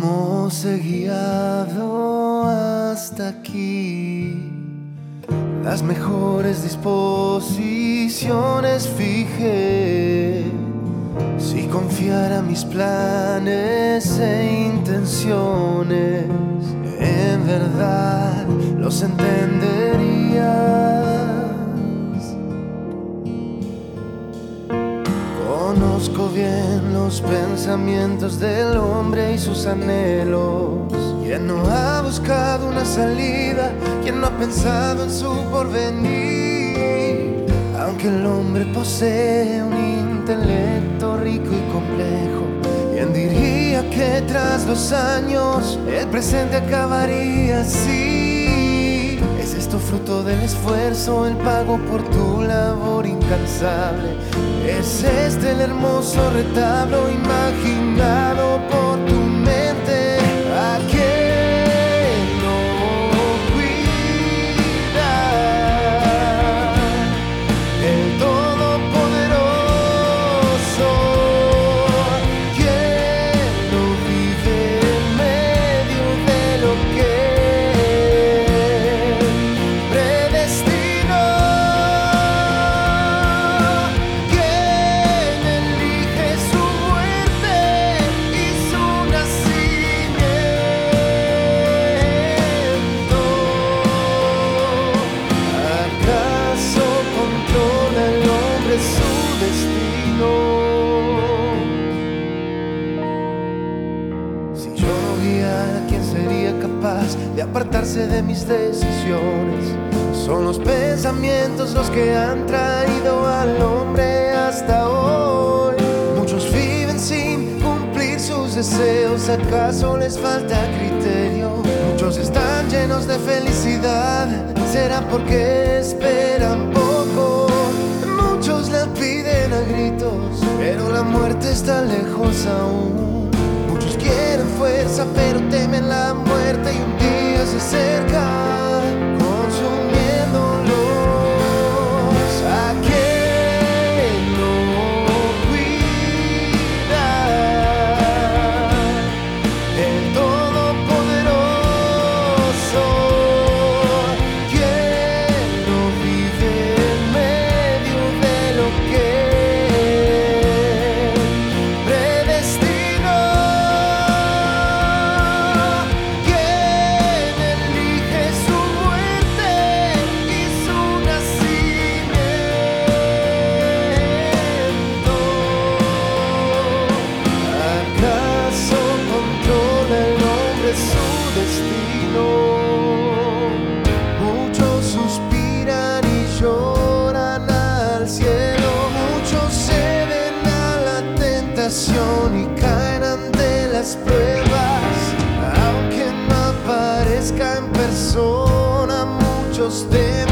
¿Cómo os he guiado hasta aquí? Las mejores disposiciones fijé. Si confiara mis planes e intenciones, en verdad los entenderías. Pensamientos del hombre y sus anhelos. Quien no ha buscado una salida, quien no ha pensado en su porvenir. Aunque el hombre posee un intelecto rico y complejo, ¿quién diría que tras los años el presente acabaría así? ¿Es esto fruto del esfuerzo, el pago por tu labor ¿Es este el hermoso retablo imaginado de apartarse de mis decisiones? Son los pensamientos los que han traído al hombre hasta hoy. Muchos viven sin cumplir sus deseos, ¿acaso les falta criterio? Muchos están llenos de felicidad, será porque esperan poco. Muchos la piden a gritos, pero la muerte está lejos aún. Quieren fuerza, pero temen la muerte y un día se acerca, tentación y caen ante las pruebas, aunque no aparezca en persona, muchos temen